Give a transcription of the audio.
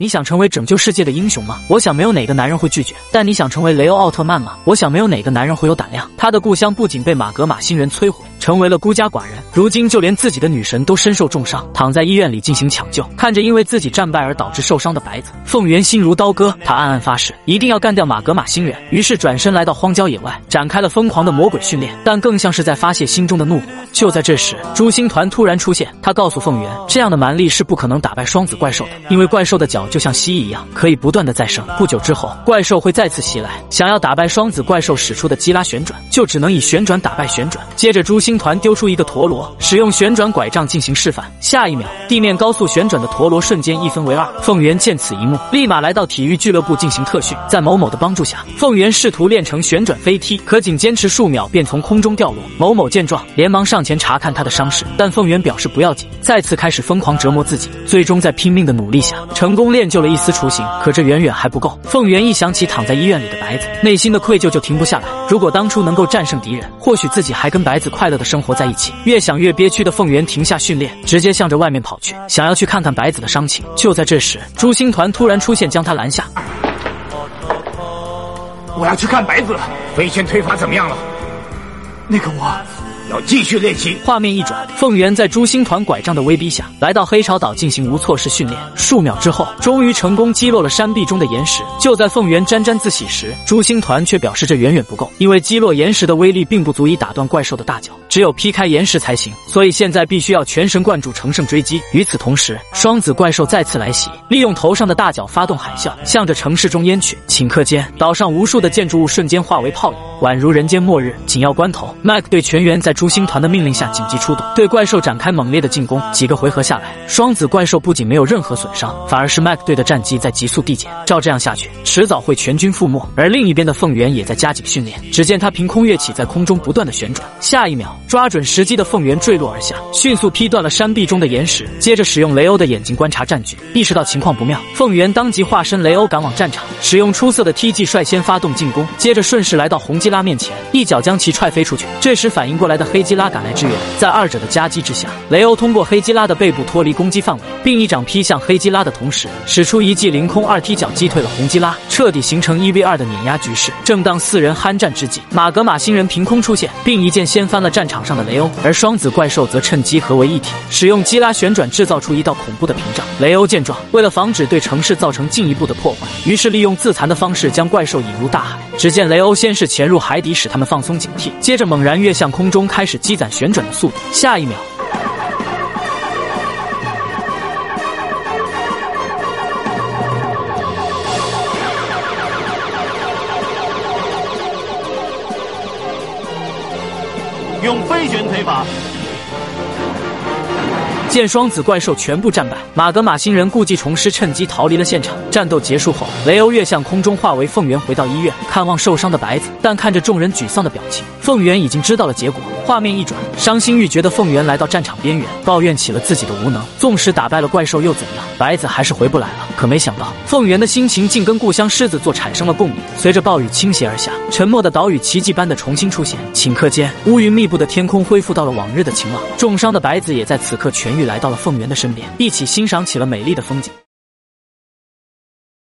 你想成为拯救世界的英雄吗？我想没有哪个男人会拒绝。但你想成为雷欧奥特曼吗？我想没有哪个男人会有胆量。他的故乡不仅被玛格玛星人摧毁。成为了孤家寡人，如今就连自己的女神都身受重伤，躺在医院里进行抢救。看着因为自己战败而导致受伤的白子，凤元心如刀割，他暗暗发誓一定要干掉马格玛星人。于是转身来到荒郊野外，展开了疯狂的魔鬼训练，但更像是在发泄心中的怒火。就在这时，朱星团突然出现，他告诉凤元，这样的蛮力是不可能打败双子怪兽的，因为怪兽的脚就像蜥蜴一样，可以不断的再生。不久之后，怪兽会再次袭来，想要打败双子怪兽使出的基拉旋转，就只能以旋转打败旋转。接着，朱星团丢出一个。陀螺使用旋转拐杖进行示范，下一秒地面高速旋转的陀螺瞬间一分为二。凤元见此一幕，立马来到体育俱乐部进行特训。在某某的帮助下，凤元试图练成旋转飞踢，可仅坚持数秒便从空中掉落。某某见状，连忙上前查看他的伤势，但凤元表示不要紧，再次开始疯狂折磨自己。最终在拼命的努力下，成功练就了一丝雏形。可这远远还不够。凤元一想起躺在医院里的白子，内心的愧疚就停不下来。如果当初能够战胜敌人，或许自己还跟白子快乐的生活在一起。越想越憋屈的凤元停下训练，直接向着外面跑去，想要去看看白子的伤情。就在这时，朱星团突然出现，将他拦下。我要去看白子，飞旋推法怎么样了？那个我。要继续练习。画面一转，凤元在朱星团拐杖的威逼下来到黑潮岛进行无措式训练。数秒之后，终于成功击落了山壁中的岩石。就在凤元沾沾自喜时，朱星团却表示这远远不够，因为击落岩石的威力并不足以打断怪兽的大脚，只有劈开岩石才行。所以现在必须要全神贯注，乘胜追击。与此同时，双子怪兽再次来袭，利用头上的大脚发动海啸，向着城市中淹去。顷刻间，岛上无数的建筑物瞬间化为泡影，宛如人间末日。紧要关头，麦克队全员在。朱星团的命令下，紧急出动，对怪兽展开猛烈的进攻。几个回合下来，双子怪兽不仅没有任何损伤，反而是麦克队的战绩在急速递减。照这样下去，迟早会全军覆没。而另一边的凤元也在加紧训练。只见他凭空跃起，在空中不断的旋转。下一秒，抓准时机的凤元坠落而下，迅速劈断了山壁中的岩石。接着，使用雷欧的眼睛观察战局，意识到情况不妙，凤元当即化身雷欧赶往战场，使用出色的踢技率先发动进攻，接着顺势来到红基拉面前，一脚将其踹飞出去。这时反应过来的。黑基拉赶来支援，在二者的夹击之下，雷欧通过黑基拉的背部脱离攻击范围，并一掌劈向黑基拉的同时，使出一记凌空二踢脚击退了红基拉，彻底形成一 v 二的碾压局势。正当四人酣战之际，马格玛星人凭空出现，并一剑掀翻了战场上的雷欧，而双子怪兽则趁机合为一体，使用基拉旋转制造出一道恐怖的屏障。雷欧见状，为了防止对城市造成进一步的破坏，于是利用自残的方式将怪兽引入大海。只见雷欧先是潜入海底，使他们放松警惕，接着猛然跃向空中。开始积攒旋转的速度，下一秒，用飞旋腿法。见双子怪兽全部战败，马格玛星人故技重施，趁机逃离了现场。战斗结束后，雷欧跃向空中，化为凤元，回到医院看望受伤的白子。但看着众人沮丧的表情，凤元已经知道了结果。画面一转，伤心欲绝的凤元来到战场边缘，抱怨起了自己的无能。纵使打败了怪兽又怎样？白子还是回不来了。可没想到，凤元的心情竟跟故乡狮子座产生了共鸣。随着暴雨倾泻而下，沉默的岛屿奇迹般的重新出现。顷刻间，乌云密布的天空恢复到了往日的晴朗。重伤的白子也在此刻痊愈。来到了凤元的身边，一起欣赏起了美丽的风景。